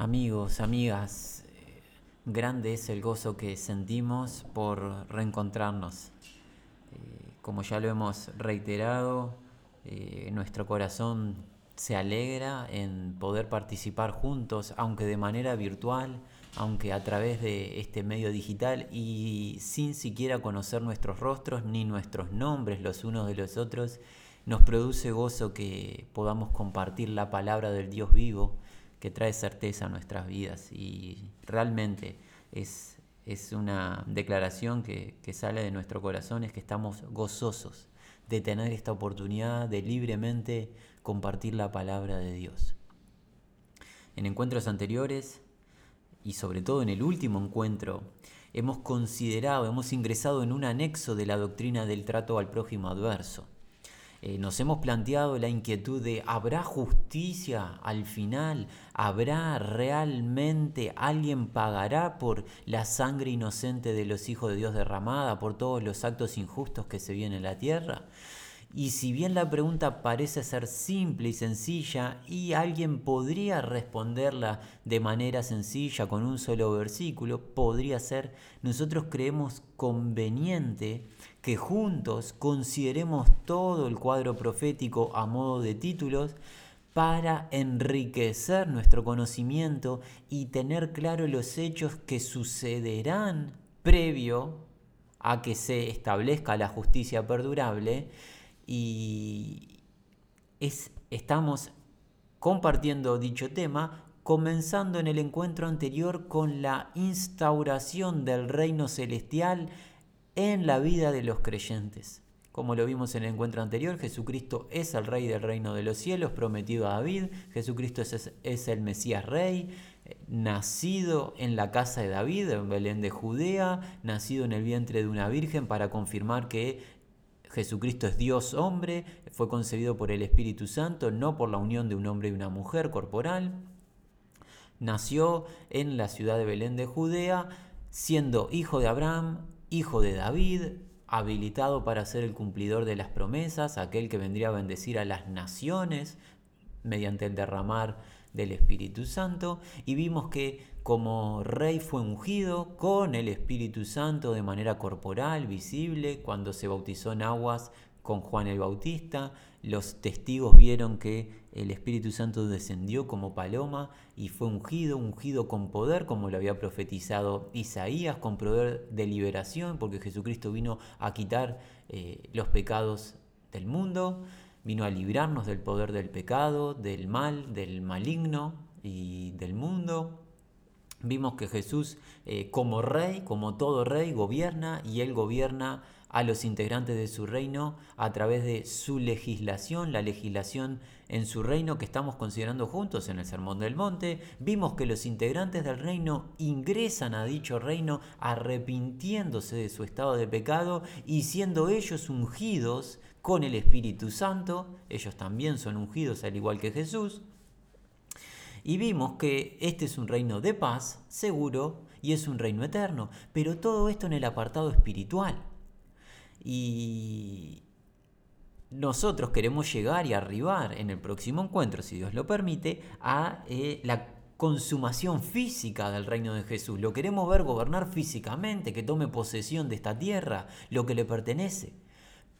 Amigos, amigas, eh, grande es el gozo que sentimos por reencontrarnos. Eh, como ya lo hemos reiterado, eh, nuestro corazón se alegra en poder participar juntos, aunque de manera virtual, aunque a través de este medio digital y sin siquiera conocer nuestros rostros ni nuestros nombres los unos de los otros, nos produce gozo que podamos compartir la palabra del Dios vivo que trae certeza a nuestras vidas y realmente es, es una declaración que, que sale de nuestro corazón, es que estamos gozosos de tener esta oportunidad de libremente compartir la palabra de Dios. En encuentros anteriores y sobre todo en el último encuentro, hemos considerado, hemos ingresado en un anexo de la doctrina del trato al prójimo adverso. Eh, nos hemos planteado la inquietud de ¿habrá justicia al final? ¿Habrá realmente alguien pagará por la sangre inocente de los hijos de Dios derramada, por todos los actos injustos que se vienen en la tierra? Y si bien la pregunta parece ser simple y sencilla y alguien podría responderla de manera sencilla con un solo versículo, podría ser, nosotros creemos conveniente que juntos consideremos todo el cuadro profético a modo de títulos para enriquecer nuestro conocimiento y tener claro los hechos que sucederán previo a que se establezca la justicia perdurable. Y estamos compartiendo dicho tema comenzando en el encuentro anterior con la instauración del reino celestial en la vida de los creyentes. Como lo vimos en el encuentro anterior, Jesucristo es el Rey del reino de los cielos, prometido a David. Jesucristo es, el Mesías Rey, eh, nacido en la casa de David, en Belén de Judea, nacido en el vientre de una virgen para confirmar que Jesucristo es Dios hombre, fue concebido por el Espíritu Santo, no por la unión de un hombre y una mujer corporal. Nació en la ciudad de Belén de Judea, siendo hijo de Abraham, hijo de David, habilitado para ser el cumplidor de las promesas, aquel que vendría a bendecir a las naciones mediante el derramar del Espíritu Santo, y vimos que como rey fue ungido con el Espíritu Santo de manera corporal, visible, cuando se bautizó en aguas con Juan el Bautista, los testigos vieron que el Espíritu Santo descendió como paloma y fue ungido, ungido con poder, como lo había profetizado Isaías, con poder de liberación, porque Jesucristo vino a quitar eh, los pecados del mundo, vino a librarnos del poder del pecado, del mal, del maligno y del mundo. Vimos que Jesús eh, como rey, como todo rey, gobierna y él gobierna a los integrantes de su reino a través de su legislación, la legislación en su reino que estamos considerando juntos en el Sermón del Monte. Vimos que los integrantes del reino ingresan a dicho reino arrepintiéndose de su estado de pecado y siendo ellos ungidos con el Espíritu Santo, ellos también son ungidos al igual que Jesús. Y vimos que este es un reino de paz, seguro, y es un reino eterno, pero todo esto en el apartado espiritual. Y nosotros queremos llegar y arribar en el próximo encuentro, si Dios lo permite, a eh, la consumación física del reino de Jesús. Lo queremos ver gobernar físicamente, que tome posesión de esta tierra, lo que le pertenece.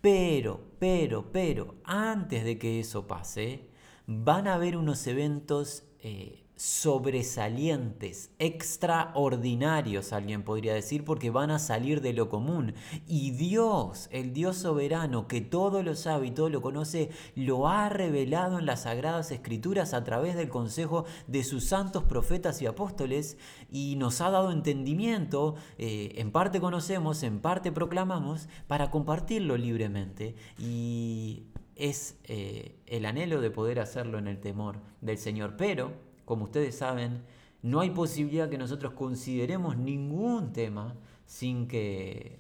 Pero, pero, pero, antes de que eso pase, van a haber unos eventos eh, sobresalientes, extraordinarios, alguien podría decir, porque van a salir de lo común. Y Dios, el Dios soberano, que todo lo sabe y todo lo conoce, lo ha revelado en las sagradas escrituras a través del consejo de sus santos profetas y apóstoles y nos ha dado entendimiento, eh, en parte conocemos, en parte proclamamos, para compartirlo libremente. Y es eh, el anhelo de poder hacerlo en el temor del Señor. Pero como ustedes saben, no hay posibilidad que nosotros consideremos ningún tema sin que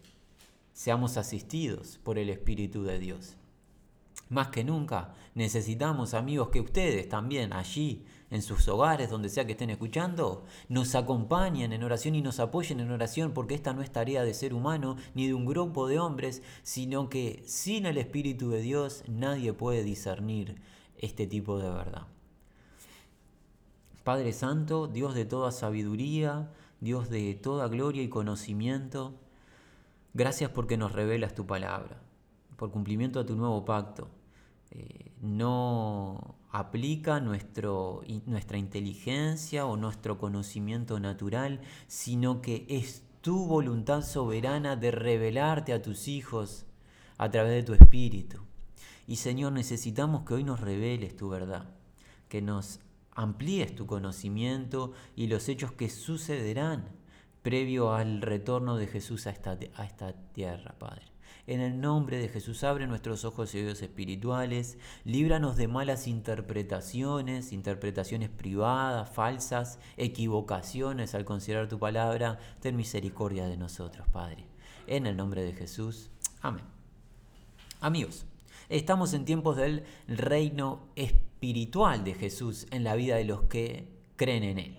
seamos asistidos por el Espíritu de Dios. Más que nunca necesitamos, amigos, que ustedes también allí, en sus hogares, donde sea que estén escuchando, nos acompañen en oración y nos apoyen en oración, porque esta no es tarea de ser humano ni de un grupo de hombres, sino que sin el Espíritu de Dios nadie puede discernir este tipo de verdad. Padre Santo, Dios de toda sabiduría, Dios de toda gloria y conocimiento, gracias porque nos revelas tu palabra, por cumplimiento a tu nuevo pacto. Eh, no aplica nuestra inteligencia o nuestro conocimiento natural, sino que es tu voluntad soberana de revelarte a tus hijos a través de tu espíritu. Y Señor, necesitamos que hoy nos reveles tu verdad, que nos amplíes tu conocimiento y los hechos que sucederán previo al retorno de Jesús a esta, a esta tierra, Padre. En el nombre de Jesús abre nuestros ojos y oídos espirituales, líbranos de malas interpretaciones, interpretaciones privadas, falsas, equivocaciones al considerar tu palabra. Ten misericordia de nosotros, Padre. En el nombre de Jesús. Amén. Amigos, estamos en tiempos del reino espiritual de Jesús en la vida de los que creen en Él.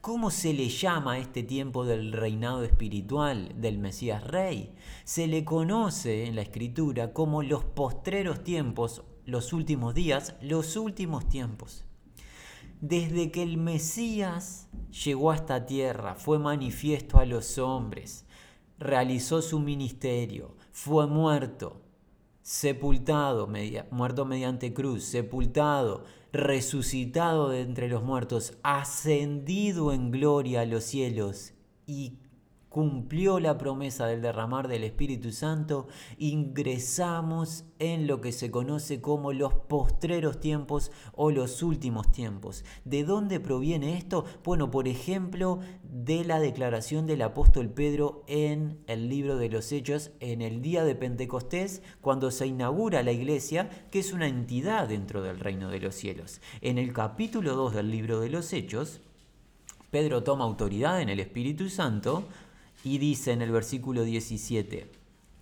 ¿Cómo se le llama a este tiempo del reinado espiritual del Mesías Rey? Se le conoce en la Escritura como los postreros tiempos, los últimos días, los últimos tiempos. Desde que el Mesías llegó a esta tierra, fue manifiesto a los hombres, realizó su ministerio, fue muerto, sepultado, muerto mediante cruz, sepultado, resucitado de entre los muertos, ascendido en gloria a los cielos y cumplió la promesa del derramar del Espíritu Santo, ingresamos en lo que se conoce como los postreros tiempos o los últimos tiempos. ¿De dónde proviene esto? Bueno, por ejemplo, de la declaración del apóstol Pedro en el libro de los Hechos, en el día de Pentecostés, cuando se inaugura la iglesia, que es una entidad dentro del reino de los cielos. En el capítulo 2 del libro de los Hechos, Pedro toma autoridad en el Espíritu Santo y dice en el versículo 17,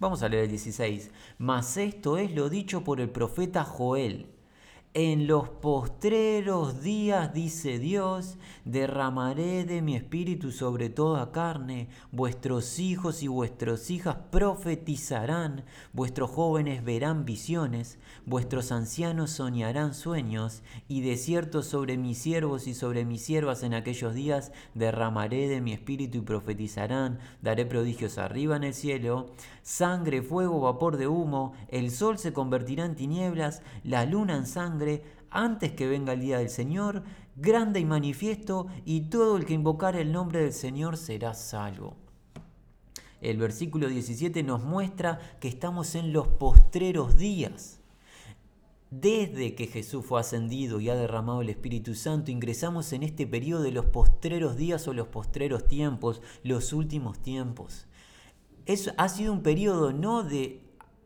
vamos a leer el 16, mas esto es lo dicho por el profeta Joel. En los postreros días, dice Dios, derramaré de mi espíritu sobre toda carne, vuestros hijos y vuestras hijas profetizarán, vuestros jóvenes verán visiones, vuestros ancianos soñarán sueños, y de cierto sobre mis siervos y sobre mis siervas en aquellos días derramaré de mi espíritu y profetizarán, daré prodigios arriba en el cielo, sangre, fuego, vapor de humo, el sol se convertirá en tinieblas, la luna en sangre, antes que venga el día del Señor, grande y manifiesto, y todo el que invocar el nombre del Señor será salvo. El versículo 17 nos muestra que estamos en los postreros días. Desde que Jesús fue ascendido y ha derramado el Espíritu Santo, ingresamos en este periodo de los postreros días o los postreros tiempos, los últimos tiempos ha sido un periodo no de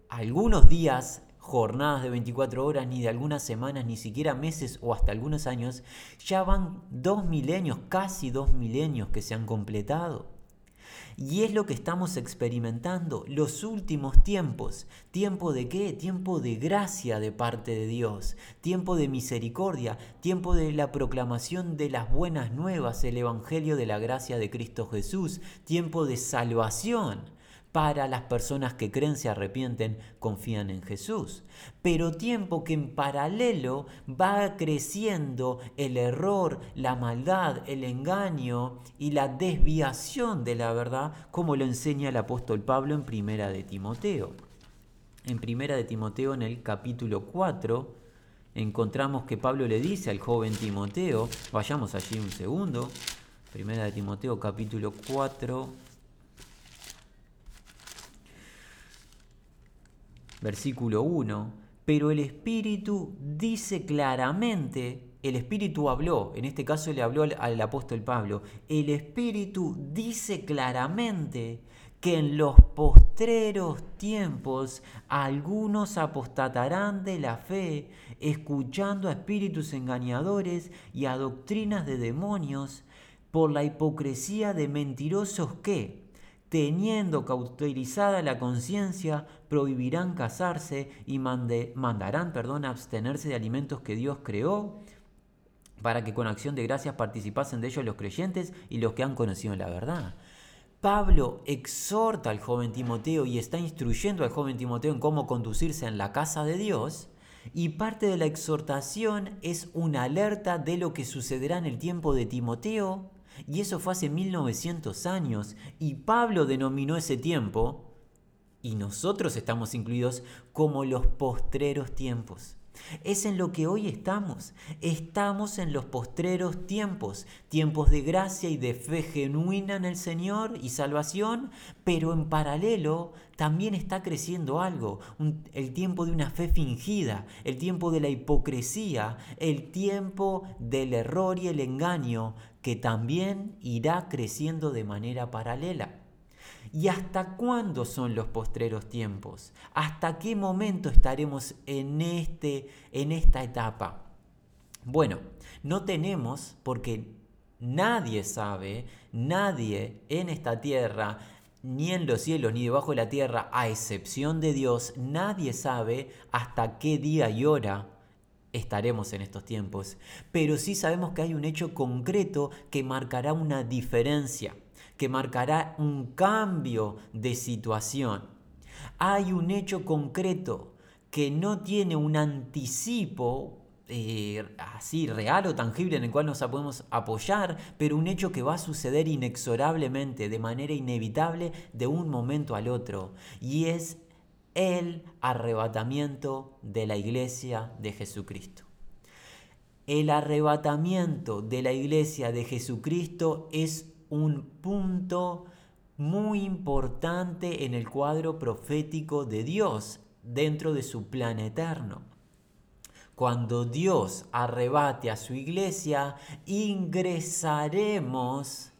algunos días, jornadas de 24 horas, ni de algunas semanas, ni siquiera meses o hasta algunos años, ya van dos milenios, casi dos milenios que se han completado. Y es lo que estamos experimentando, los últimos tiempos. ¿Tiempo de qué? Tiempo de gracia de parte de Dios, tiempo de misericordia, tiempo de la proclamación de las buenas nuevas, el Evangelio de la gracia de Cristo Jesús, tiempo de salvación para las personas que creen, se arrepienten, confían en Jesús. Pero tiempo que en paralelo va creciendo el error, la maldad, el engaño y la desviación de la verdad, como lo enseña el apóstol Pablo en Primera de Timoteo. En Primera de Timoteo, en el capítulo 4, encontramos que Pablo le dice al joven Timoteo, vayamos allí un segundo, Primera de Timoteo capítulo 4, versículo 1, pero el Espíritu dice claramente, el Espíritu habló, en este caso le habló al, apóstol Pablo, el Espíritu dice claramente que en los postreros tiempos algunos apostatarán de la fe, escuchando a espíritus engañadores y a doctrinas de demonios, por la hipocresía de mentirosos que, teniendo cauterizada la conciencia, prohibirán casarse y mandarán perdón, abstenerse de alimentos que Dios creó, para que con acción de gracias participasen de ellos los creyentes y los que han conocido la verdad. Pablo exhorta al joven Timoteo y está instruyendo al joven Timoteo en cómo conducirse en la casa de Dios, Y parte de la exhortación es una alerta de lo que sucederá en el tiempo de Timoteo. Y eso fue hace 1900 años. Y Pablo denominó ese tiempo, y nosotros estamos incluidos, como los postreros tiempos. Es en lo que hoy estamos. Estamos en los postreros tiempos, tiempos de gracia y de fe genuina en el Señor y salvación, pero en paralelo también está creciendo algo, el tiempo de una fe fingida, el tiempo de la hipocresía, el tiempo del error y el engaño, que también irá creciendo de manera paralela. ¿Y hasta cuándo son los postreros tiempos? ¿Hasta qué momento estaremos en, este, en esta etapa? Bueno, no tenemos, porque nadie sabe, nadie en esta tierra, ni en los cielos, ni debajo de la tierra, a excepción de Dios, nadie sabe hasta qué día y hora estaremos en estos tiempos. Pero sí sabemos que hay un hecho concreto que marcará una diferencia que marcará un cambio de situación. Hay un hecho concreto que no tiene un anticipo eh, así real o tangible en el cual nos podemos apoyar, pero un hecho que va a suceder inexorablemente, de manera inevitable, de un momento al otro. Y es el arrebatamiento de la iglesia de Jesucristo. El arrebatamiento de la iglesia de Jesucristo es un punto muy importante en el cuadro profético de Dios dentro de su plan eterno. Cuando Dios arrebate a su iglesia, ingresaremos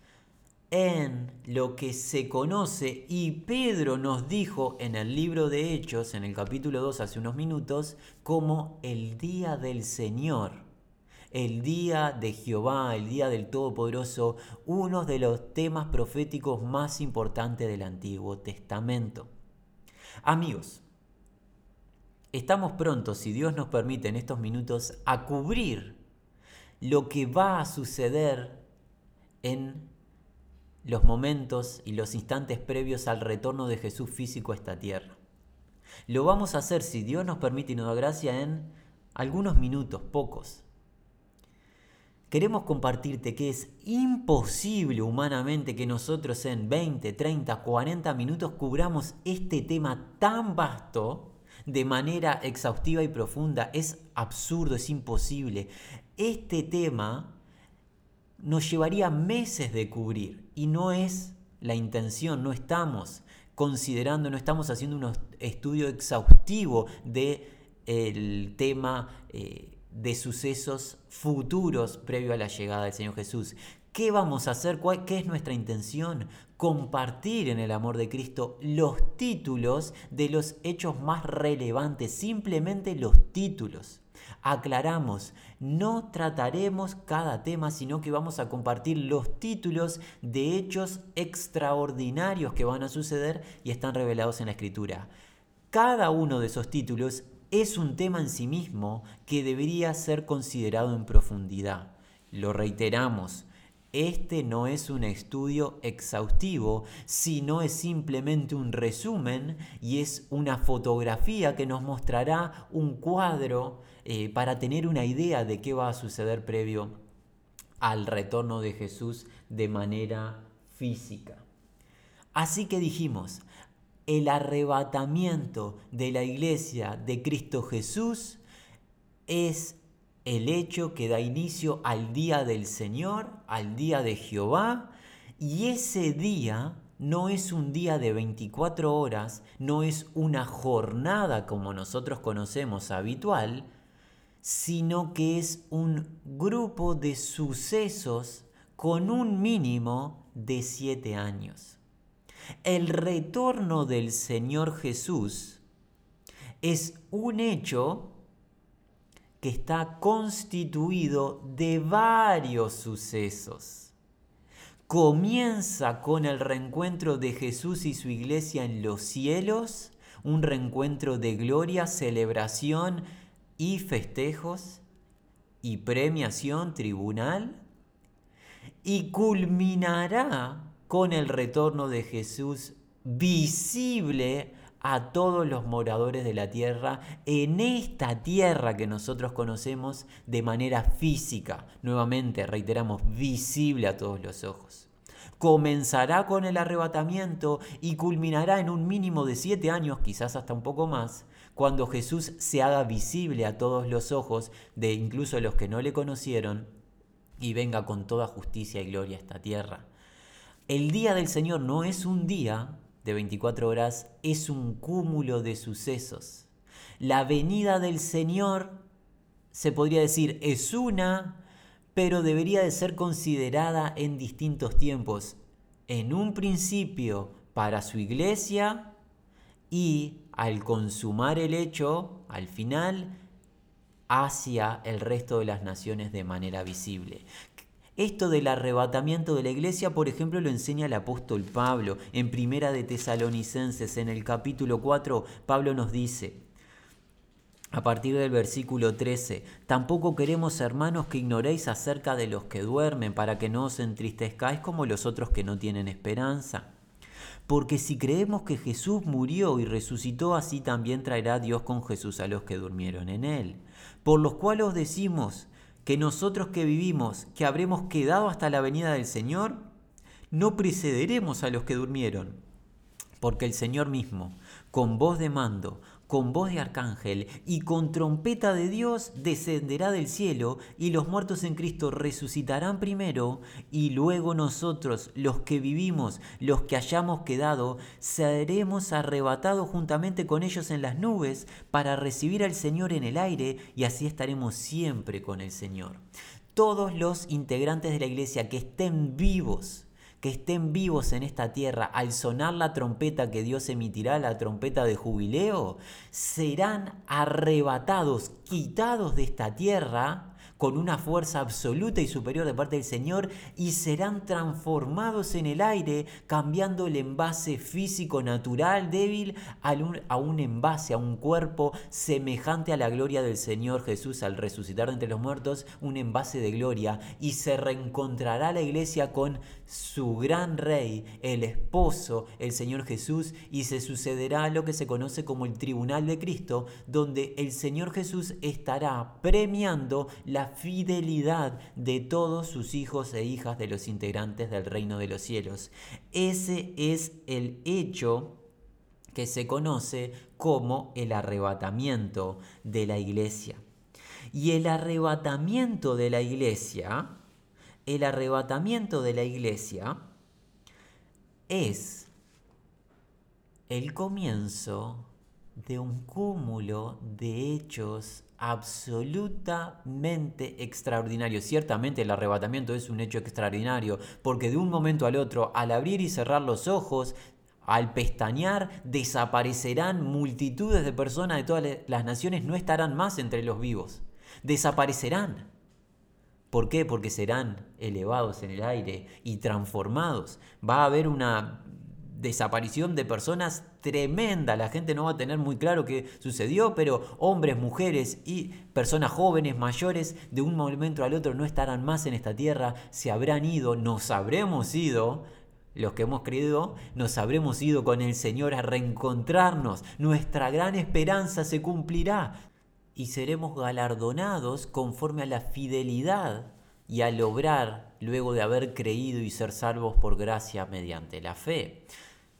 en lo que se conoce y Pedro nos dijo en el libro de Hechos, en el capítulo 2 hace unos minutos, como el día del Señor el día de Jehová, el día del Todopoderoso, uno de los temas proféticos más importantes del Antiguo Testamento. Amigos, estamos prontos, si Dios nos permite en estos minutos, a cubrir lo que va a suceder en los momentos y los instantes previos al retorno de Jesús físico a esta tierra. Lo vamos a hacer, si Dios nos permite y nos da gracia, en algunos minutos, pocos queremos compartirte que es imposible humanamente que nosotros en 20, 30, 40 minutos cubramos este tema tan vasto de manera exhaustiva y profunda. Es absurdo, es imposible. Este tema nos llevaría meses de cubrir y no es la intención, no estamos considerando, no estamos haciendo un estudio exhaustivo del el tema. Eh, de sucesos futuros previo a la llegada del Señor Jesús. ¿Qué vamos a hacer? ¿Qué es nuestra intención? Compartir en el amor de Cristo los títulos de los hechos más relevantes, simplemente los títulos. Aclaramos, no trataremos cada tema, sino que vamos a compartir los títulos de hechos extraordinarios que van a suceder y están revelados en la Escritura. Cada uno de esos títulos es un tema en sí mismo que debería ser considerado en profundidad. Lo reiteramos, este no es un estudio exhaustivo, sino es simplemente un resumen y es una fotografía que nos mostrará un cuadro eh, para tener una idea de qué va a suceder previo al retorno de Jesús de manera física. Así que dijimos, el arrebatamiento de la iglesia de Cristo Jesús es el hecho que da inicio al día del Señor, al día de Jehová, y ese día no es un día de 24 horas, no es una jornada como nosotros conocemos habitual, sino que es un grupo de sucesos con un mínimo de siete años. El retorno del Señor Jesús es un hecho que está constituido de varios sucesos. Comienza con el reencuentro de Jesús y su iglesia en los cielos, un reencuentro de gloria, celebración y festejos y premiación tribunal, y culminará con el retorno de Jesús visible a todos los moradores de la tierra en esta tierra que nosotros conocemos de manera física. Nuevamente, reiteramos, visible a todos los ojos. Comenzará con el arrebatamiento y culminará en un mínimo de siete años, quizás hasta un poco más, cuando Jesús se haga visible a todos los ojos de incluso los que no le conocieron y venga con toda justicia y gloria a esta tierra. El día del Señor no es un día de 24 horas, es un cúmulo de sucesos. La venida del Señor, se podría decir, es una, pero debería de ser considerada en distintos tiempos. En un principio para su iglesia y al consumar el hecho, al final, hacia el resto de las naciones de manera visible. Esto del arrebatamiento de la iglesia, por ejemplo, lo enseña el apóstol Pablo en Primera de Tesalonicenses, en el capítulo 4, Pablo nos dice, a partir del versículo 13, tampoco queremos, hermanos, que ignoréis acerca de los que duermen, para que no os entristezcáis como los otros que no tienen esperanza. Porque si creemos que Jesús murió y resucitó, así también traerá Dios con Jesús a los que durmieron en él. Por los cuales os decimos que nosotros que vivimos, que habremos quedado hasta la venida del Señor, no precederemos a los que durmieron. Porque el Señor mismo, con voz de mando, con voz de arcángel y con trompeta de Dios descenderá del cielo y los muertos en Cristo resucitarán primero y luego nosotros, los que vivimos, los que hayamos quedado, seremos arrebatados juntamente con ellos en las nubes para recibir al Señor en el aire y así estaremos siempre con el Señor. Todos los integrantes de la iglesia que estén vivos, que estén vivos en esta tierra al sonar la trompeta que Dios emitirá, la trompeta de jubileo, serán arrebatados, quitados de esta tierra con una fuerza absoluta y superior de parte del Señor y serán transformados en el aire, cambiando el envase físico natural débil a un, a un envase, a un cuerpo semejante a la gloria del Señor Jesús al resucitar entre los muertos, un envase de gloria. Y se reencontrará la iglesia con su gran rey, el esposo, el Señor Jesús, y se sucederá lo que se conoce como el tribunal de Cristo, donde el Señor Jesús estará premiando la fidelidad de todos sus hijos e hijas de los integrantes del reino de los cielos. Ese es el hecho que se conoce como el arrebatamiento de la iglesia. Y el arrebatamiento de la iglesia, el arrebatamiento de la iglesia es el comienzo de un cúmulo de hechos absolutamente extraordinarios. Ciertamente el arrebatamiento es un hecho extraordinario, porque de un momento al otro, al abrir y cerrar los ojos, al pestañear, desaparecerán multitudes de personas de todas las naciones, no estarán más entre los vivos. Desaparecerán. ¿Por qué? Porque serán elevados en el aire y transformados. Va a haber una desaparición de personas tremenda. La gente no va a tener muy claro qué sucedió, pero hombres, mujeres y personas jóvenes, mayores, de un momento al otro no estarán más en esta tierra, se habrán ido, nos habremos ido. Los que hemos creído, nos habremos ido con el Señor a reencontrarnos. Nuestra gran esperanza se cumplirá y seremos galardonados conforme a la fidelidad y al obrar luego de haber creído y ser salvos por gracia mediante la fe.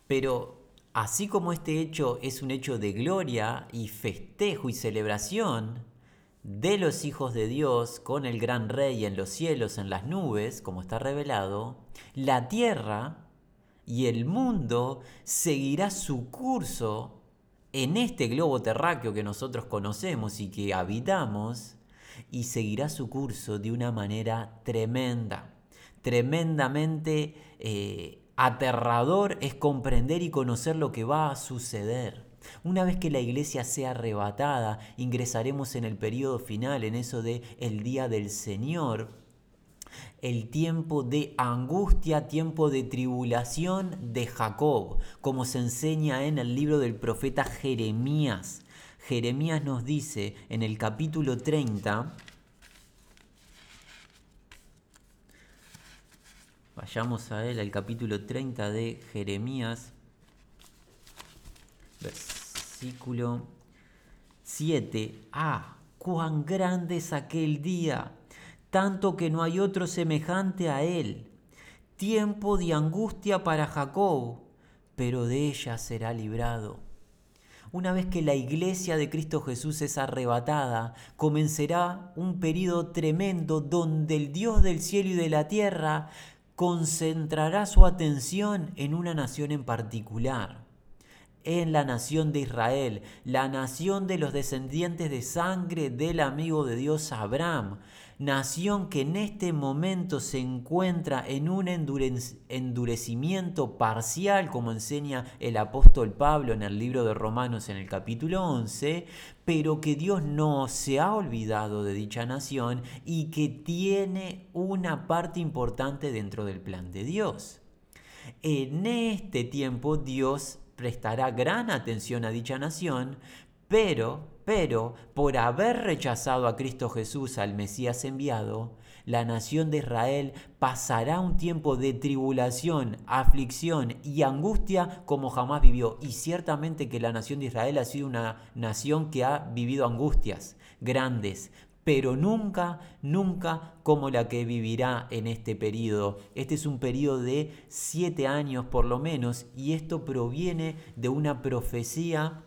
Pero así como este hecho es un hecho de gloria y festejo y celebración de los hijos de Dios con el gran rey en los cielos, en las nubes, como está revelado, la tierra y el mundo seguirá su curso en este globo terráqueo que nosotros conocemos y que habitamos, y seguirá su curso de una manera tremenda, tremendamente eh, aterrador es comprender y conocer lo que va a suceder. Una vez que la iglesia sea arrebatada, ingresaremos en el periodo final, en eso de el día del Señor, el tiempo de angustia, tiempo de tribulación de Jacob, como se enseña en el libro del profeta Jeremías. Jeremías nos dice en el capítulo 30, Vayamos a él, al capítulo 30 de Jeremías, versículo 7. Ah, cuán grande es aquel día, tanto que no hay otro semejante a él. Tiempo de angustia para Jacob, pero de ella será librado. Una vez que la iglesia de Cristo Jesús es arrebatada, comenzará un periodo tremendo donde el Dios del cielo y de la tierra concentrará su atención en una nación en particular, en la nación de Israel, la nación de los descendientes de sangre del amigo de Dios Abraham, nación que en este momento se encuentra en un endurecimiento parcial, como enseña el apóstol Pablo en el libro de Romanos en el capítulo 11, pero que Dios no se ha olvidado de dicha nación y que tiene una parte importante dentro del plan de Dios. En este tiempo Dios prestará gran atención a dicha nación, pero pero por haber rechazado a Cristo Jesús, al Mesías enviado, la nación de Israel pasará un tiempo de tribulación, aflicción y angustia como jamás vivió. Y ciertamente que la nación de Israel ha sido una nación que ha vivido angustias grandes, pero nunca, nunca como la que vivirá en este periodo. Este es un periodo de siete años por lo menos y esto proviene de una profecía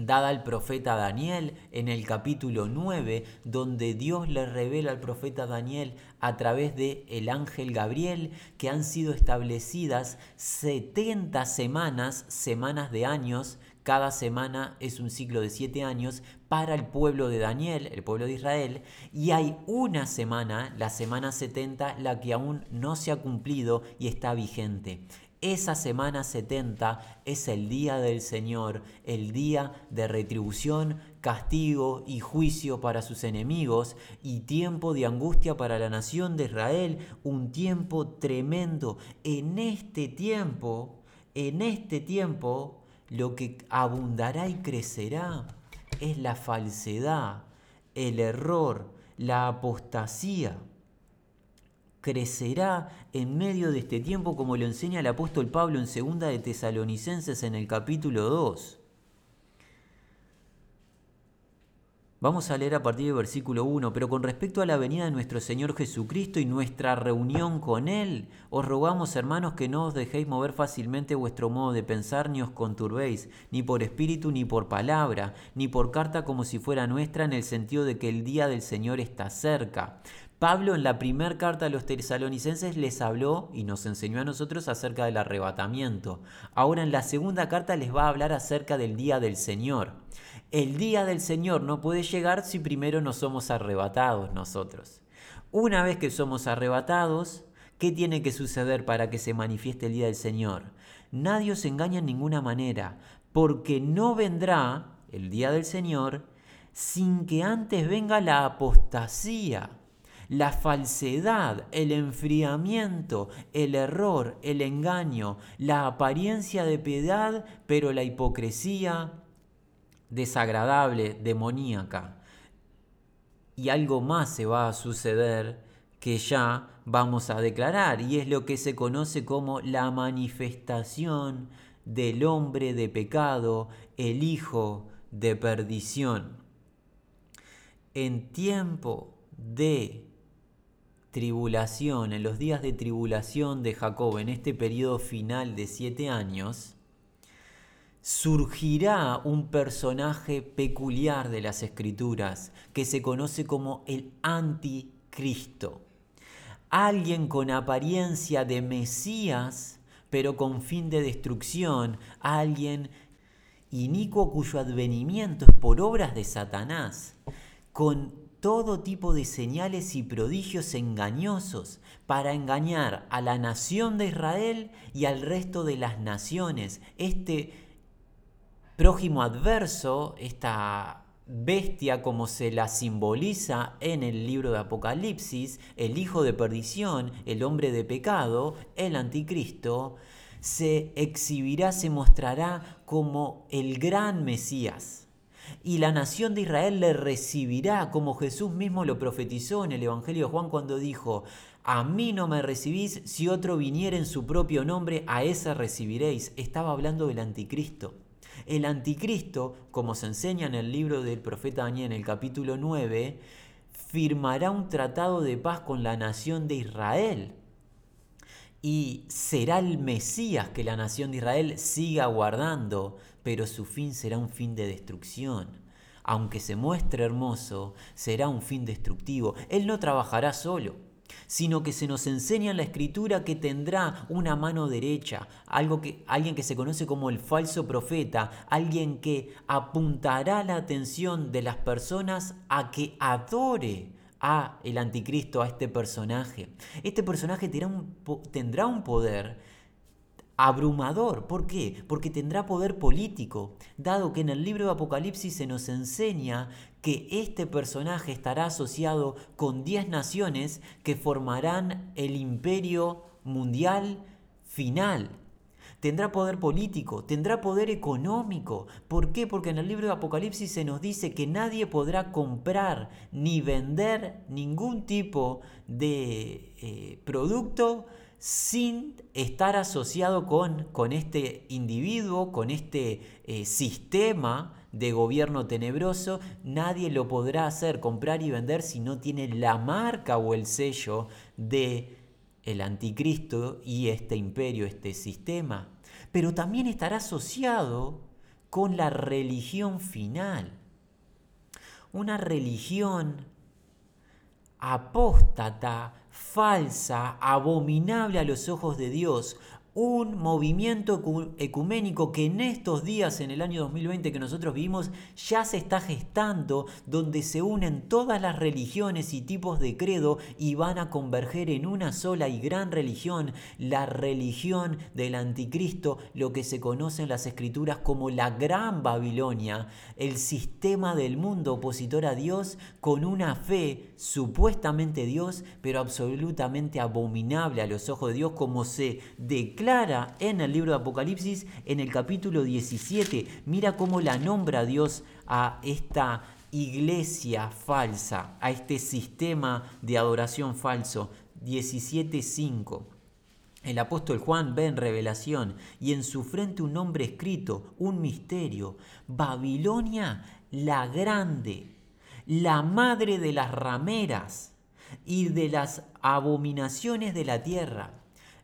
dada al profeta Daniel en el capítulo 9, donde Dios le revela al profeta Daniel a través de el ángel Gabriel que han sido establecidas 70 semanas, semanas de años, cada semana es un ciclo de siete años para el pueblo de Daniel, el pueblo de Israel, y hay una semana, la semana 70, la que aún no se ha cumplido y está vigente. Esa semana 70 es el día del Señor, el día de retribución, castigo y juicio para sus enemigos y tiempo de angustia para la nación de Israel, un tiempo tremendo. En este tiempo, en este tiempo, lo que abundará y crecerá es la falsedad, el error, la apostasía crecerá en medio de este tiempo como lo enseña el apóstol Pablo en segunda de Tesalonicenses en el capítulo 2. Vamos a leer a partir del versículo 1, pero con respecto a la venida de nuestro Señor Jesucristo y nuestra reunión con Él, os rogamos, hermanos, que no os dejéis mover fácilmente vuestro modo de pensar, ni os conturbéis, ni por espíritu, ni por palabra, ni por carta como si fuera nuestra, en el sentido de que el día del Señor está cerca. Pablo en la primera carta a los tesalonicenses les habló y nos enseñó a nosotros acerca del arrebatamiento. Ahora en la segunda carta les va a hablar acerca del día del Señor. El día del Señor no puede llegar si primero no somos arrebatados nosotros. Una vez que somos arrebatados, ¿qué tiene que suceder para que se manifieste el día del Señor? Nadie os engaña en ninguna manera, porque no vendrá el día del Señor sin que antes venga la apostasía la falsedad, el enfriamiento, el error, el engaño, la apariencia de piedad, pero la hipocresía desagradable, demoníaca. Y algo más se va a suceder que ya vamos a declarar, y es lo que se conoce como la manifestación del hombre de pecado, el hijo de perdición. En tiempo de tribulación, en los días de tribulación de Jacob, en este periodo final de siete años, surgirá un personaje peculiar de las escrituras que se conoce como el anticristo. Alguien con apariencia de Mesías, pero con fin de destrucción, alguien inicuo cuyo advenimiento es por obras de Satanás, con todo tipo de señales y prodigios engañosos para engañar a la nación de Israel y al resto de las naciones. Este prójimo adverso, esta bestia como se la simboliza en el libro de Apocalipsis, el hijo de perdición, el hombre de pecado, el anticristo, se exhibirá, se mostrará como el gran Mesías y la nación de Israel le recibirá, como Jesús mismo lo profetizó en el Evangelio de Juan cuando dijo, a mí no me recibís, si otro viniera en su propio nombre, a ese recibiréis. Estaba hablando del anticristo. El anticristo, como se enseña en el libro del profeta Daniel en el capítulo 9, firmará un tratado de paz con la nación de Israel. Y será el Mesías que la nación de Israel siga guardando, pero su fin será un fin de destrucción. Aunque se muestre hermoso, será un fin destructivo. Él no trabajará solo sino que se nos enseña en la escritura que tendrá una mano derecha, alguien que se conoce como el falso profeta, alguien que apuntará la atención de las personas a que adore a el anticristo, a este personaje. Este personaje tendrá un, tendrá un poder abrumador. ¿Por qué? Porque tendrá poder político, dado que en el libro de Apocalipsis se nos enseña que este personaje estará asociado con 10 naciones que formarán el imperio mundial final. Tendrá poder político, tendrá poder económico. ¿Por qué? Porque en el libro de Apocalipsis se nos dice que nadie podrá comprar ni vender ningún tipo de eh, producto sin estar asociado con, con este individuo, con este eh, sistema de gobierno tenebroso, nadie lo podrá hacer, comprar y vender si no tiene la marca o el sello de el anticristo y este imperio, este sistema. Pero también estará asociado con la religión final. Una religión apóstata, falsa, abominable a los ojos de Dios, un movimiento ecuménico que en estos días, en el año 2020 que nosotros vivimos, ya se está gestando, donde se unen todas las religiones y tipos de credo y van a converger en una sola y gran religión, la religión del anticristo, lo que se conoce en las escrituras como la gran Babilonia, el sistema del mundo opositor a Dios con una fe supuestamente Dios, pero absolutamente abominable a los ojos de Dios, como se declara clara en el libro de Apocalipsis, en el capítulo 17. Mira cómo la nombra Dios a esta iglesia falsa, a este sistema de adoración falso. 17.5. El apóstol Juan ve en revelación y en su frente un nombre escrito, un misterio. Babilonia la grande, la madre de las rameras y de las abominaciones de la tierra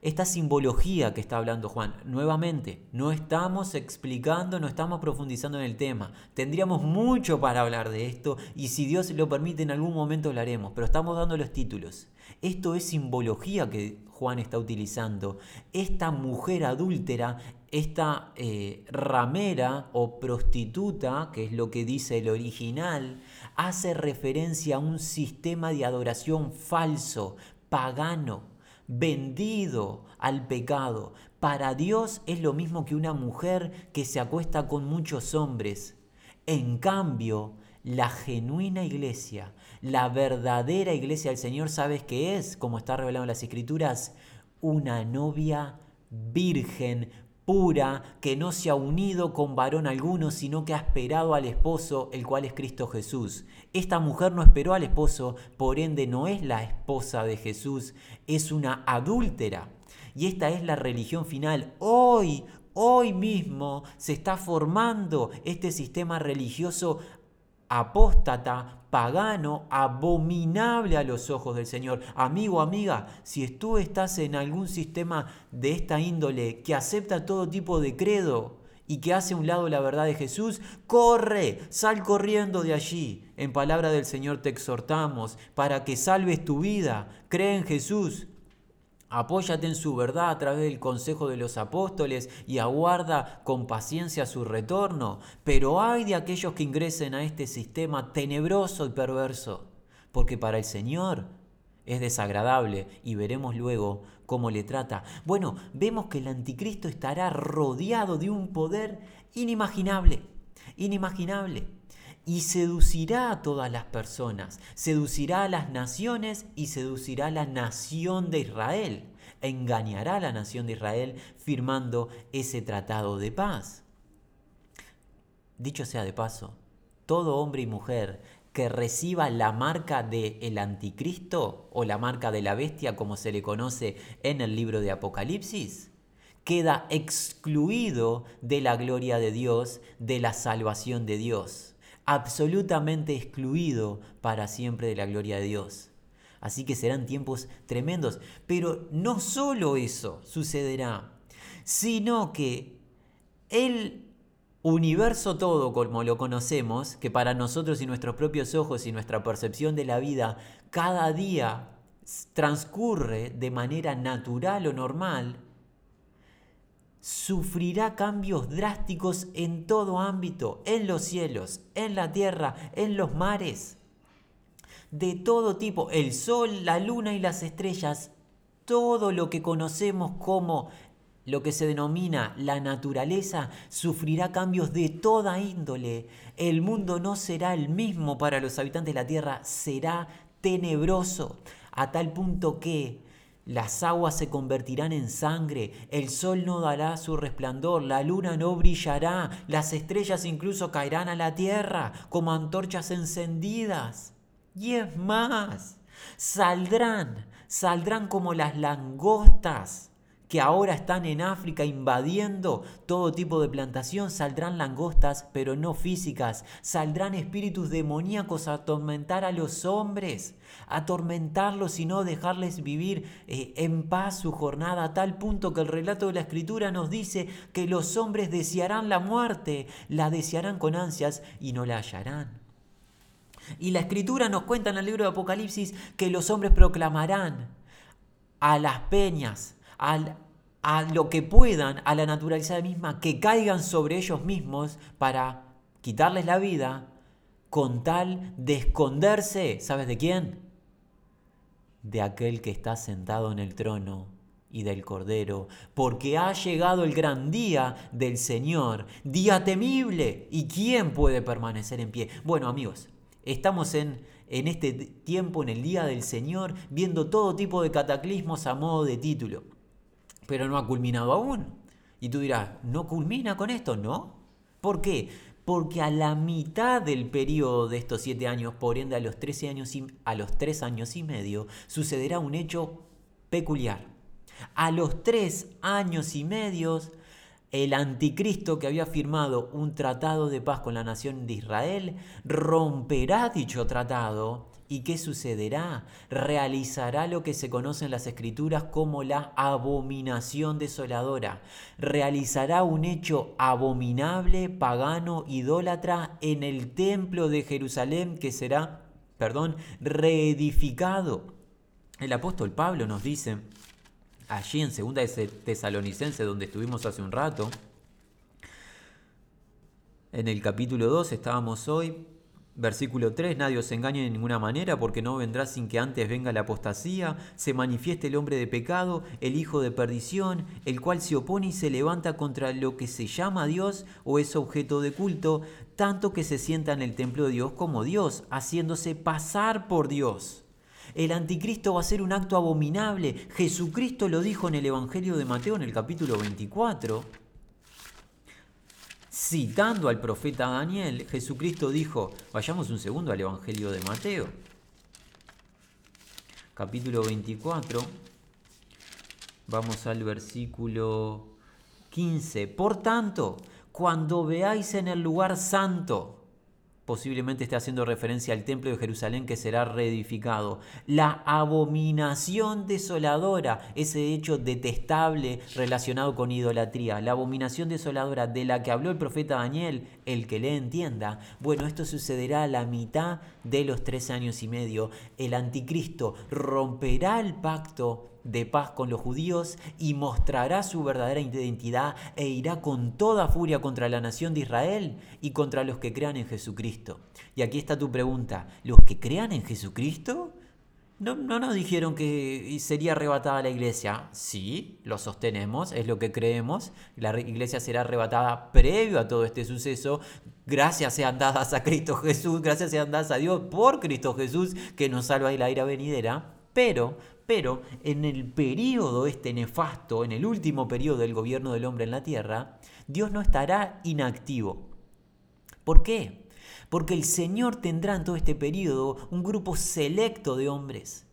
esta simbología que está hablando Juan. Nuevamente, no estamos explicando, no estamos profundizando en el tema. Tendríamos mucho para hablar de esto y si Dios lo permite en algún momento hablaremos, pero estamos dando los títulos. Esto es simbología que Juan está utilizando. Esta mujer adúltera, esta eh, ramera o prostituta, que es lo que dice el original, hace referencia a un sistema de adoración falso, pagano, vendido al pecado. Para Dios es lo mismo que una mujer que se acuesta con muchos hombres. En cambio, la genuina iglesia, la verdadera iglesia del Señor, ¿sabes qué es? Como está revelado en las Escrituras, una novia virgen, pura, que no se ha unido con varón alguno, sino que ha esperado al esposo, el cual es Cristo Jesús. Esta mujer no esperó al esposo, por ende no es la esposa de Jesús, es una adúltera. Y esta es la religión final. Hoy, hoy mismo se está formando este sistema religioso apóstata, pagano, abominable a los ojos del Señor. Amigo, amiga, si tú estás en algún sistema de esta índole que acepta todo tipo de credo y que hace a un lado la verdad de Jesús, corre, sal corriendo de allí. En palabra del Señor te exhortamos para que salves tu vida. Cree en Jesús, Apóyate en su verdad a través del consejo de los apóstoles y aguarda con paciencia su retorno. Pero hay de aquellos que ingresen a este sistema tenebroso y perverso, porque para el Señor es desagradable y veremos luego cómo le trata. Bueno, vemos que el anticristo estará rodeado de un poder inimaginable, inimaginable. Y seducirá a todas las personas, seducirá a las naciones y seducirá a la nación de Israel. Engañará a la nación de Israel firmando ese tratado de paz. Dicho sea de paso, todo hombre y mujer que reciba la marca del el anticristo o la marca de la bestia como se le conoce en el libro de Apocalipsis, queda excluido de la gloria de Dios, de la salvación de Dios. Absolutamente excluido para siempre de la gloria de Dios. Así que serán tiempos tremendos. Pero no solo eso sucederá, sino que el universo todo como lo conocemos, que para nosotros y nuestros propios ojos y nuestra percepción de la vida cada día transcurre de manera natural o normal, sufrirá cambios drásticos en todo ámbito, en los cielos, en la tierra, en los mares, de todo tipo, el sol, la luna y las estrellas, todo lo que conocemos como lo que se denomina la naturaleza, sufrirá cambios de toda índole. El mundo no será el mismo para los habitantes de la tierra, será tenebroso, a tal punto que las aguas se convertirán en sangre, el sol no dará su resplandor, la luna no brillará, las estrellas incluso caerán a la tierra como antorchas encendidas. Y es más, saldrán, saldrán como las langostas que ahora están en África invadiendo todo tipo de plantación, saldrán langostas, pero no físicas, saldrán espíritus demoníacos a atormentar a los hombres, atormentarlos y no dejarles vivir eh, en paz su jornada, a tal punto que el relato de la escritura nos dice que los hombres desearán la muerte, la desearán con ansias y no la hallarán. Y la escritura nos cuenta en el libro de Apocalipsis que los hombres proclamarán a las peñas, a lo que puedan, a la naturaleza misma, que caigan sobre ellos mismos para quitarles la vida con tal de esconderse, ¿sabes de quién? De aquel que está sentado en el trono y del Cordero, porque ha llegado el gran día del Señor, día temible. ¿Y quién puede permanecer en pie? Bueno amigos, estamos en, en este tiempo, en el día del Señor, viendo todo tipo de cataclismos a modo de título pero no ha culminado aún. Y tú dirás, ¿no culmina con esto? No. ¿Por qué? Porque a la mitad del periodo de estos siete años, por ende a los, 13 años y, a los tres años y medio, sucederá un hecho peculiar. A los tres años y medio, el anticristo que había firmado un tratado de paz con la nación de Israel romperá dicho tratado ¿Y qué sucederá? Realizará lo que se conoce en las escrituras como la abominación desoladora. Realizará un hecho abominable, pagano, idólatra en el templo de Jerusalén que será, perdón, reedificado. El apóstol Pablo nos dice, allí en 2 Tesalonicense, donde estuvimos hace un rato, en el capítulo 2 estábamos hoy, Versículo 3, nadie os engañe de ninguna manera, porque no vendrá sin que antes venga la apostasía, se manifieste el hombre de pecado, el hijo de perdición, el cual se opone y se levanta contra lo que se llama Dios o es objeto de culto, tanto que se sienta en el templo de Dios como Dios, haciéndose pasar por Dios. El anticristo va a ser un acto abominable. Jesucristo lo dijo en el Evangelio de Mateo en el capítulo 24 citando al profeta Daniel, Jesucristo dijo, vayamos un segundo al Evangelio de Mateo, capítulo 24, vamos al versículo 15, por tanto, cuando veáis en el lugar santo, posiblemente esté haciendo referencia al templo de Jerusalén que será reedificado. La abominación desoladora, ese hecho detestable relacionado con idolatría, la abominación desoladora de la que habló el profeta Daniel, el que le entienda, bueno, esto sucederá a la mitad de los tres años y medio. El anticristo romperá el pacto de paz con los judíos y mostrará su verdadera identidad e irá con toda furia contra la nación de Israel y contra los que crean en Jesucristo. Y aquí está tu pregunta, ¿los que crean en Jesucristo? No, no nos dijeron que sería arrebatada la iglesia. Sí, lo sostenemos, es lo que creemos. La iglesia será arrebatada previo a todo este suceso. Gracias sean dadas a Cristo Jesús, gracias sean dadas a Dios por Cristo Jesús que nos salva de la ira venidera. Pero pero en el periodo este nefasto, en el último periodo del gobierno del hombre en la tierra, Dios no estará inactivo. ¿Por qué? Porque el Señor tendrá en todo este periodo un grupo selecto de hombres,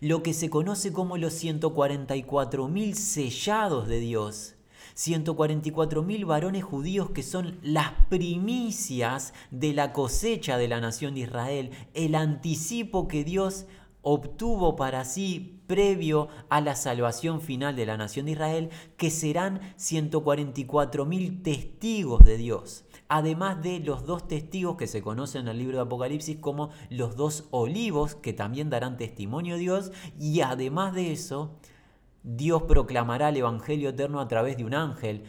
lo que se conoce como los 144.000 sellados de Dios, 144.000 varones judíos que son las primicias de la cosecha de la nación de Israel, el anticipo que Dios obtuvo para sí previo a la salvación final de la nación de Israel, que serán 144.000 testigos de Dios, además de los dos testigos que se conocen en el libro de Apocalipsis como los dos olivos, que también darán testimonio de Dios, y además de eso, Dios proclamará el Evangelio eterno a través de un ángel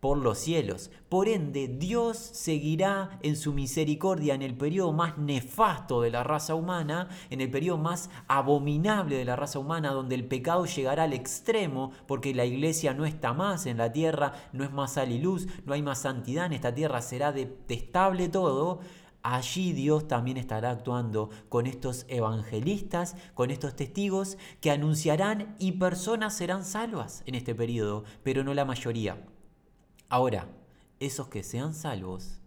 por los cielos. Por ende, Dios seguirá en su misericordia en el periodo más nefasto de la raza humana, en el periodo más abominable de la raza humana, donde el pecado llegará al extremo, porque la iglesia no está más en la tierra, no es más sal y luz, no hay más santidad en esta tierra, será detestable todo. Allí Dios también estará actuando con estos evangelistas, con estos testigos que anunciarán y personas serán salvas en este periodo, pero no la mayoría. Ahora, esos que sean salvos,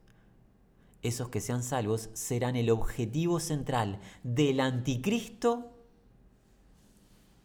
esos que sean salvos serán el objetivo central del anticristo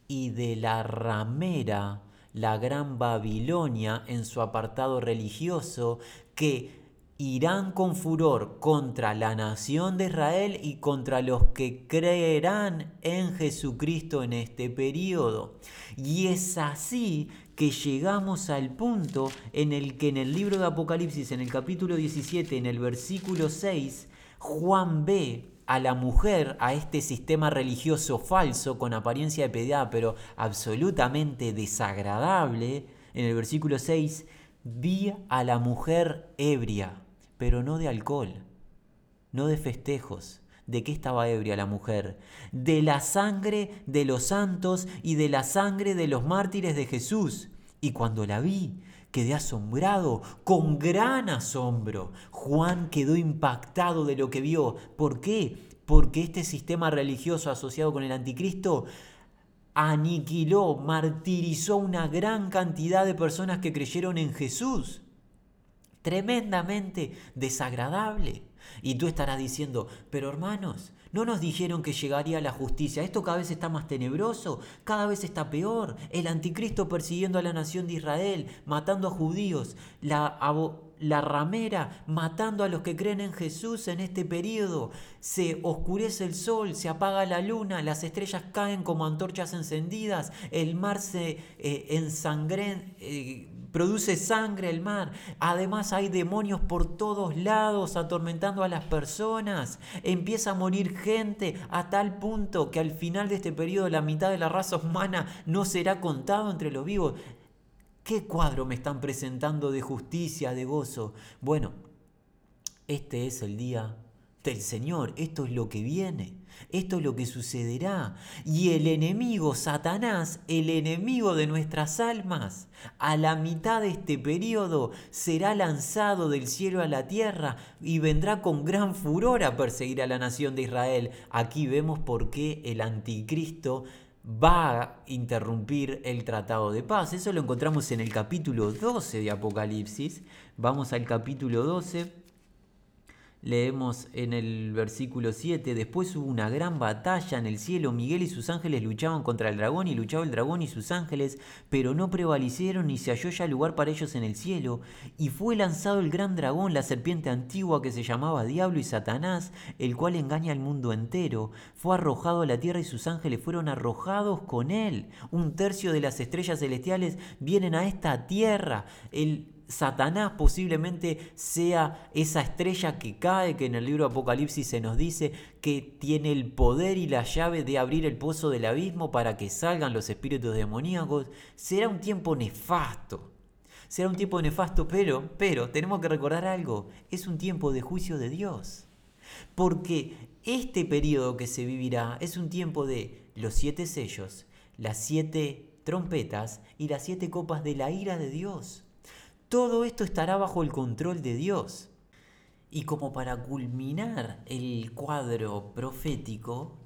y de la ramera, la gran Babilonia en su apartado religioso, que irán con furor contra la nación de Israel y contra los que creerán en Jesucristo en este periodo. Y es así que llegamos al punto en el que en el libro de Apocalipsis, en el capítulo 17, en el versículo 6, Juan ve a la mujer, a este sistema religioso falso con apariencia de piedad, pero absolutamente desagradable, en el versículo 6, vi a la mujer ebria, pero no de alcohol, no de festejos, ¿De qué estaba ebria la mujer? De la sangre de los santos y de la sangre de los mártires de Jesús. Y cuando la vi, quedé asombrado, con gran asombro. Juan quedó impactado de lo que vio. ¿Por qué? Porque este sistema religioso asociado con el anticristo aniquiló, martirizó una gran cantidad de personas que creyeron en Jesús. Tremendamente desagradable. Y tú estarás diciendo, pero hermanos, no nos dijeron que llegaría la justicia. Esto cada vez está más tenebroso, cada vez está peor. El anticristo persiguiendo a la nación de Israel, matando a judíos, la, la ramera matando a los que creen en Jesús en este periodo. Se oscurece el sol, se apaga la luna, las estrellas caen como antorchas encendidas, el mar se eh. Eh, produce sangre el mar. Además hay demonios por todos lados atormentando a las personas. Empieza a morir gente a tal punto que al final de este periodo la mitad de la raza humana no será contado entre los vivos. ¿Qué cuadro me están presentando de justicia, de gozo? Bueno, este es el día del Señor, esto es lo que viene. Esto es lo que sucederá. Y el enemigo, Satanás, el enemigo de nuestras almas, a la mitad de este periodo será lanzado del cielo a la tierra y vendrá con gran furor a perseguir a la nación de Israel. Aquí vemos por qué el anticristo va a interrumpir el tratado de paz. Eso lo encontramos en el capítulo 12 de Apocalipsis. Vamos al capítulo 12 Leemos en el versículo 7, después hubo una gran batalla en el cielo, Miguel y sus ángeles luchaban contra el dragón y luchaba el dragón y sus ángeles, pero no prevalecieron ni se halló ya lugar para ellos en el cielo, y fue lanzado el gran dragón, la serpiente antigua que se llamaba Diablo y Satanás, el cual engaña al mundo entero, fue arrojado a la tierra y sus ángeles fueron arrojados con él. Un tercio de las estrellas celestiales vienen a esta tierra. El Satanás posiblemente sea esa estrella que cae, que en el libro Apocalipsis se nos dice que tiene el poder y la llave de abrir el pozo del abismo para que salgan los espíritus demoníacos. Será un tiempo nefasto. Será un tiempo nefasto, pero, pero, tenemos que recordar algo. Es un tiempo de juicio de Dios. Porque este periodo que se vivirá es un tiempo de los siete sellos, las siete trompetas y las siete copas de la ira de Dios. Todo esto estará bajo el control de Dios. Y como para culminar el cuadro profético,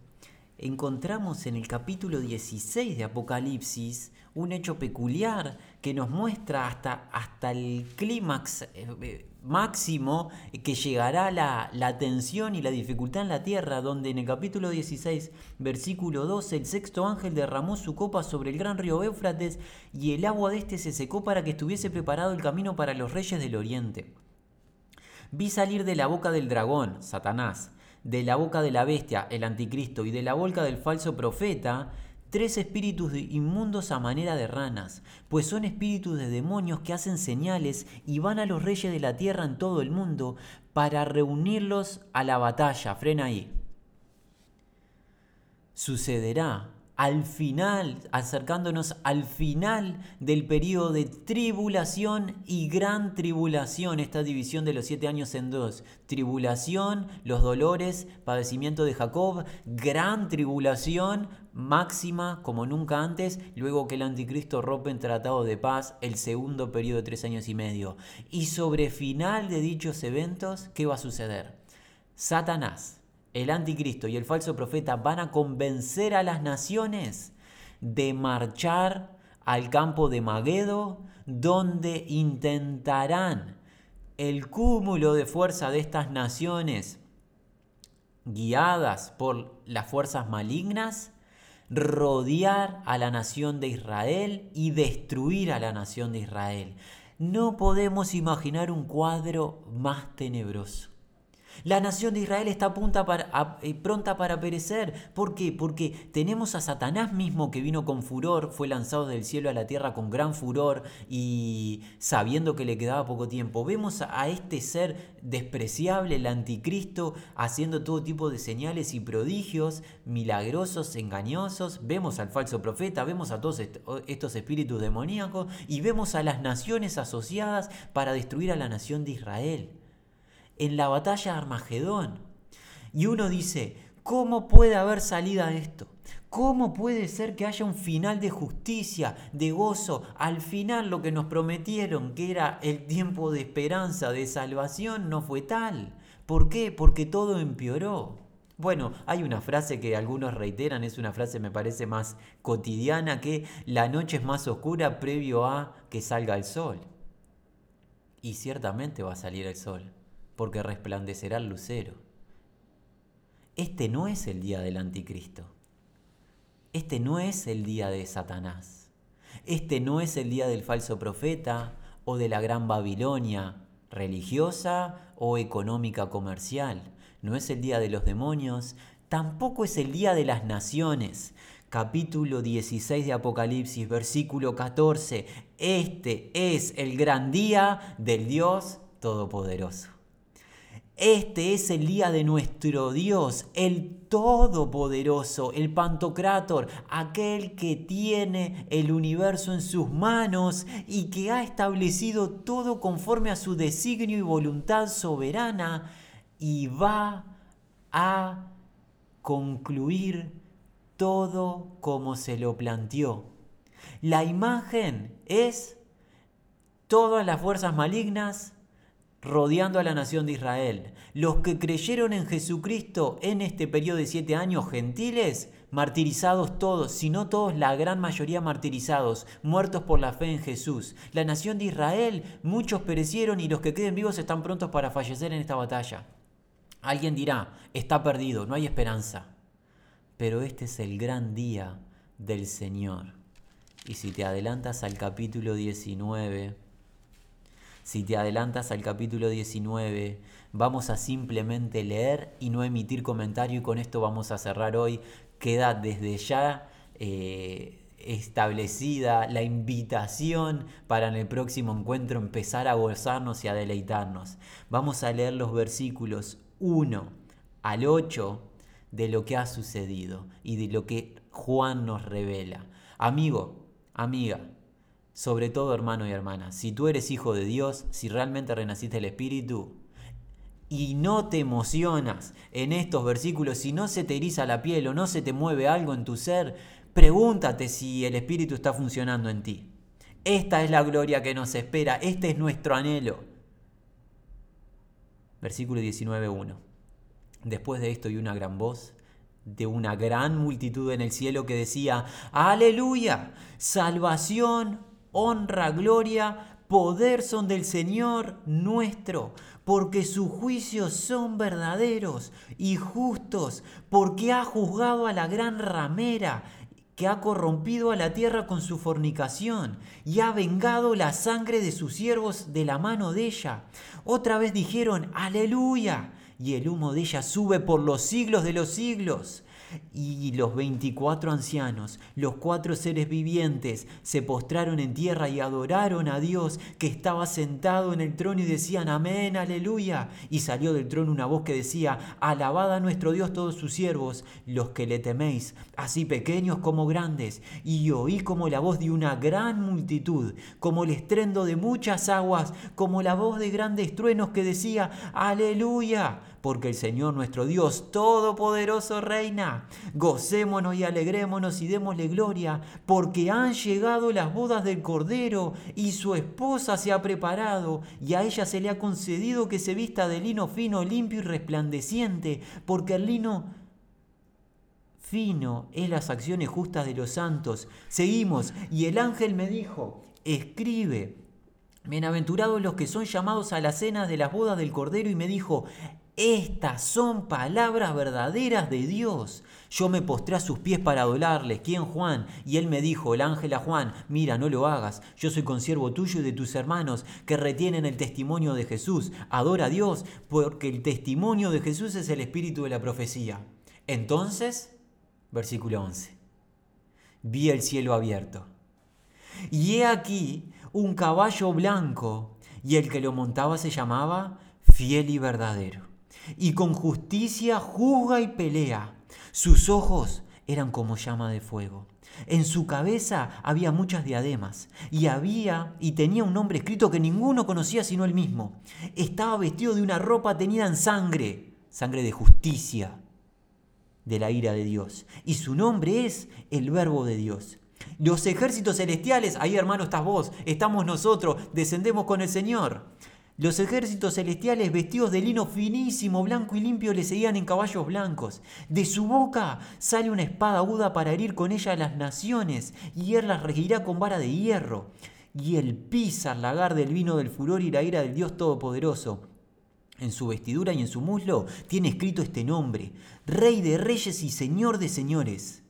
encontramos en el capítulo 16 de Apocalipsis un hecho peculiar que nos muestra hasta, hasta el clímax eh, máximo que llegará la, la, tensión y la dificultad en la tierra, donde en el capítulo 16, versículo 12, el sexto ángel derramó su copa sobre el gran río Éufrates y el agua de este se secó para que estuviese preparado el camino para los reyes del oriente. Vi salir de la boca del dragón, Satanás, de la boca de la bestia, el anticristo, y de la boca del falso profeta, tres espíritus inmundos a manera de ranas, pues son espíritus de demonios que hacen señales y van a los reyes de la tierra en todo el mundo para reunirlos a la batalla. Frena ahí. Sucederá al final, acercándonos al final del periodo de tribulación y gran tribulación, esta división de los siete años en dos. Tribulación, los dolores, padecimiento de Jacob, gran tribulación, máxima como nunca antes, luego que el anticristo rompe en tratado de paz, el segundo periodo de tres años y medio. Y sobre final de dichos eventos, ¿qué va a suceder? Satanás el anticristo y el falso profeta van a convencer a las naciones de marchar al campo de Maguedo, donde intentarán el cúmulo de fuerza de estas naciones, guiadas por las fuerzas malignas, rodear a la nación de Israel y destruir a la nación de Israel. No podemos imaginar un cuadro más tenebroso. La nación de Israel está eh, pronta para perecer. ¿Por qué? Porque tenemos a Satanás mismo que vino con furor, fue lanzado del cielo a la tierra con gran furor y sabiendo que le quedaba poco tiempo. Vemos a este ser despreciable, el anticristo, haciendo todo tipo de señales y prodigios milagrosos, engañosos. Vemos al falso profeta, vemos a todos estos espíritus demoníacos y vemos a las naciones asociadas para destruir a la nación de Israel en la batalla de Armagedón. Y uno dice, ¿cómo puede haber salida de esto? ¿Cómo puede ser que haya un final de justicia, de gozo? Al final lo que nos prometieron, que era el tiempo de esperanza, de salvación, no fue tal. ¿Por qué? Porque todo empeoró. Bueno, hay una frase que algunos reiteran, es una frase me parece más cotidiana, que la noche es más oscura previo a que salga el sol. Y ciertamente va a salir el sol porque resplandecerá el lucero. Este no es el día del anticristo. Este no es el día de Satanás. Este no es el día del falso profeta o de la gran Babilonia religiosa o económica comercial. No es el día de los demonios. Tampoco es el día de las naciones. Capítulo 16 de Apocalipsis, versículo 14. Este es el gran día del Dios Todopoderoso. Este es el día de nuestro Dios, el Todopoderoso, el Pantocrátor, aquel que tiene el universo en sus manos y que ha establecido todo conforme a su designio y voluntad soberana y va a concluir todo como se lo planteó. La imagen es todas las fuerzas malignas rodeando a la nación de Israel. Los que creyeron en Jesucristo en este periodo de siete años gentiles, martirizados todos, si no todos, la gran mayoría martirizados, muertos por la fe en Jesús. La nación de Israel, muchos perecieron y los que queden vivos están prontos para fallecer en esta batalla. Alguien dirá, está perdido, no hay esperanza. Pero este es el gran día del Señor. Y si te adelantas al capítulo 19, si te adelantas al capítulo 19, vamos a simplemente leer y no emitir comentario y con esto vamos a cerrar hoy. Queda desde ya eh, establecida la invitación para en el próximo encuentro empezar a gozarnos y a deleitarnos. Vamos a leer los versículos 1 al 8 de lo que ha sucedido y de lo que Juan nos revela. Amigo, amiga, sobre todo, hermano y hermana, si tú eres hijo de Dios, si realmente renaciste el Espíritu y no te emocionas en estos versículos, si no se te eriza la piel o no se te mueve algo en tu ser, pregúntate si el Espíritu está funcionando en ti. Esta es la gloria que nos espera, este es nuestro anhelo. Versículo 19.1. Después de esto y una gran voz de una gran multitud en el cielo que decía, aleluya, salvación, honra, gloria, poder son del Señor nuestro, porque sus juicios son verdaderos y justos, porque ha juzgado a la gran ramera que ha corrompido a la tierra con su fornicación y ha vengado la sangre de sus siervos de la mano de ella. Otra vez dijeron, aleluya, y el humo de ella sube por los siglos de los siglos. Y los veinticuatro ancianos, los cuatro seres vivientes, se postraron en tierra y adoraron a Dios que estaba sentado en el trono y decían, amén, aleluya. Y salió del trono una voz que decía, alabad a nuestro Dios todos sus siervos, los que le teméis, así pequeños como grandes. Y oí como la voz de una gran multitud, como el estrendo de muchas aguas, como la voz de grandes truenos que decía, aleluya porque el Señor nuestro Dios Todopoderoso reina. Gocémonos y alegrémonos y démosle gloria, porque han llegado las bodas del Cordero y su esposa se ha preparado, y a ella se le ha concedido que se vista de lino fino, limpio y resplandeciente, porque el lino fino es las acciones justas de los santos. Seguimos, y el ángel me dijo, escribe. Bienaventurados los que son llamados a las cenas de las bodas del Cordero y me dijo, estas son palabras verdaderas de Dios. Yo me postré a sus pies para adorarles. ¿Quién Juan? Y él me dijo, el ángel a Juan, mira, no lo hagas. Yo soy consiervo tuyo y de tus hermanos que retienen el testimonio de Jesús. Adora a Dios, porque el testimonio de Jesús es el espíritu de la profecía. Entonces, versículo 11, vi el cielo abierto. Y he aquí un caballo blanco, y el que lo montaba se llamaba fiel y verdadero y con justicia juzga y pelea. Sus ojos eran como llama de fuego. En su cabeza había muchas diademas y había y tenía un nombre escrito que ninguno conocía sino él mismo. Estaba vestido de una ropa tenida en sangre, sangre de justicia, de la ira de Dios. Y su nombre es el Verbo de Dios. Los ejércitos celestiales, ahí hermano estás vos, estamos nosotros, descendemos con el Señor. Los ejércitos celestiales vestidos de lino finísimo, blanco y limpio le seguían en caballos blancos. De su boca sale una espada aguda para herir con ella a las naciones, y él las regirá con vara de hierro. Y él pisa el lagar del vino del furor y la ira del Dios Todopoderoso. En su vestidura y en su muslo tiene escrito este nombre, Rey de Reyes y Señor de Señores.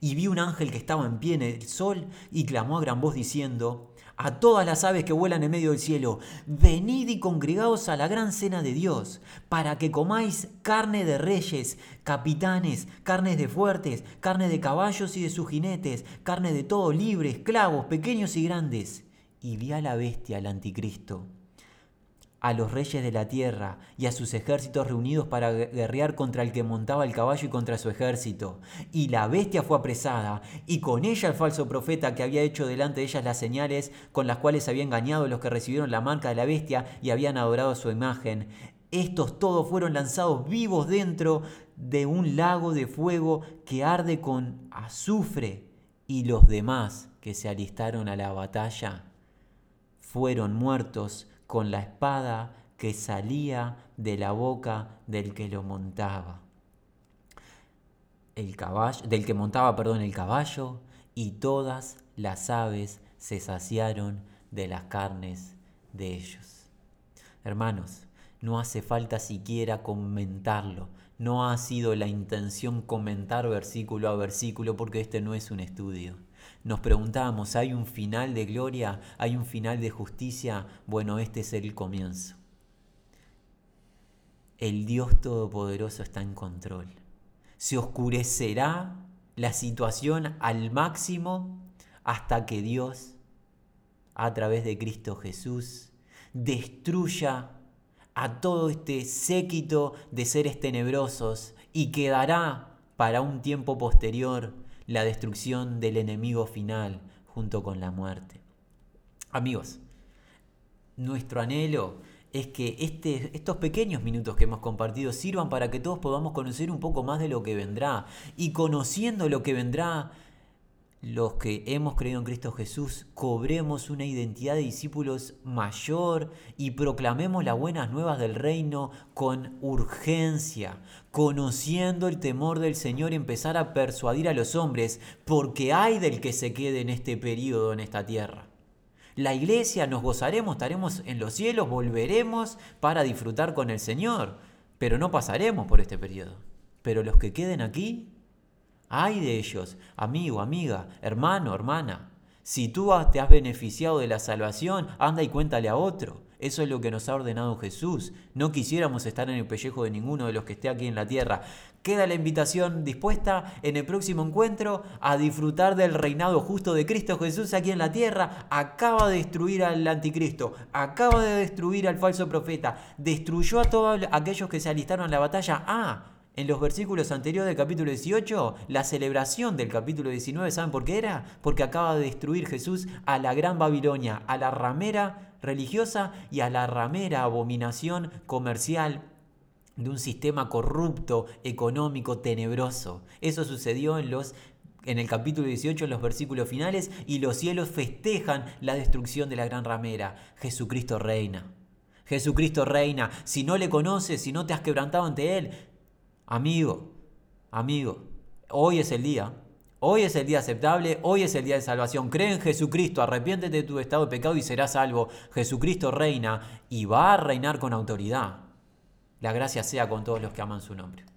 Y vi un ángel que estaba en pie en el sol y clamó a gran voz diciendo, a todas las aves que vuelan en medio del cielo, venid y congregaos a la gran cena de Dios, para que comáis carne de reyes, capitanes, carnes de fuertes, carne de caballos y de sus jinetes, carne de todo libre, esclavos, pequeños y grandes. Y vi a la bestia, al anticristo a los reyes de la tierra y a sus ejércitos reunidos para guerrear contra el que montaba el caballo y contra su ejército. Y la bestia fue apresada, y con ella el falso profeta que había hecho delante de ellas las señales con las cuales había engañado a los que recibieron la marca de la bestia y habían adorado su imagen. Estos todos fueron lanzados vivos dentro de un lago de fuego que arde con azufre, y los demás que se alistaron a la batalla fueron muertos con la espada que salía de la boca del que lo montaba. El caballo, del que montaba, perdón, el caballo, y todas las aves se saciaron de las carnes de ellos. Hermanos, no hace falta siquiera comentarlo. No ha sido la intención comentar versículo a versículo porque este no es un estudio nos preguntábamos, ¿hay un final de gloria? ¿Hay un final de justicia? Bueno, este es el comienzo. El Dios Todopoderoso está en control. Se oscurecerá la situación al máximo hasta que Dios, a través de Cristo Jesús, destruya a todo este séquito de seres tenebrosos y quedará para un tiempo posterior la destrucción del enemigo final junto con la muerte. Amigos, nuestro anhelo es que este, estos pequeños minutos que hemos compartido sirvan para que todos podamos conocer un poco más de lo que vendrá. Y conociendo lo que vendrá, los que hemos creído en Cristo Jesús, cobremos una identidad de discípulos mayor y proclamemos las buenas nuevas del reino con urgencia, conociendo el temor del Señor empezar a persuadir a los hombres, porque hay del que se quede en este periodo en esta tierra. La iglesia nos gozaremos, estaremos en los cielos, volveremos para disfrutar con el Señor, pero no pasaremos por este periodo. Pero los que queden aquí, hay de ellos, amigo, amiga, hermano, hermana. Si tú te has beneficiado de la salvación, anda y cuéntale a otro. Eso es lo que nos ha ordenado Jesús. No quisiéramos estar en el pellejo de ninguno de los que esté aquí en la tierra. Queda la invitación dispuesta en el próximo encuentro a disfrutar del reinado justo de Cristo Jesús aquí en la tierra. Acaba de destruir al anticristo, acaba de destruir al falso profeta, destruyó a todos aquellos que se alistaron en la batalla. Ah, en los versículos anteriores del capítulo 18, la celebración del capítulo 19, ¿saben por qué era? Porque acaba de destruir Jesús a la gran Babilonia, a la ramera religiosa y a la ramera abominación comercial de un sistema corrupto, económico, tenebroso. Eso sucedió en los en el capítulo 18, en los versículos finales, y los cielos festejan la destrucción de la gran ramera. Jesucristo reina. Jesucristo reina. Si no le conoces, si no te has quebrantado ante Él, Amigo, amigo, hoy es el día. Hoy es el día aceptable, hoy es el día de salvación. Cree en Jesucristo, arrepiéntete de tu estado de pecado y serás salvo. Jesucristo reina y va a reinar con autoridad. La gracia sea con todos los que aman su nombre.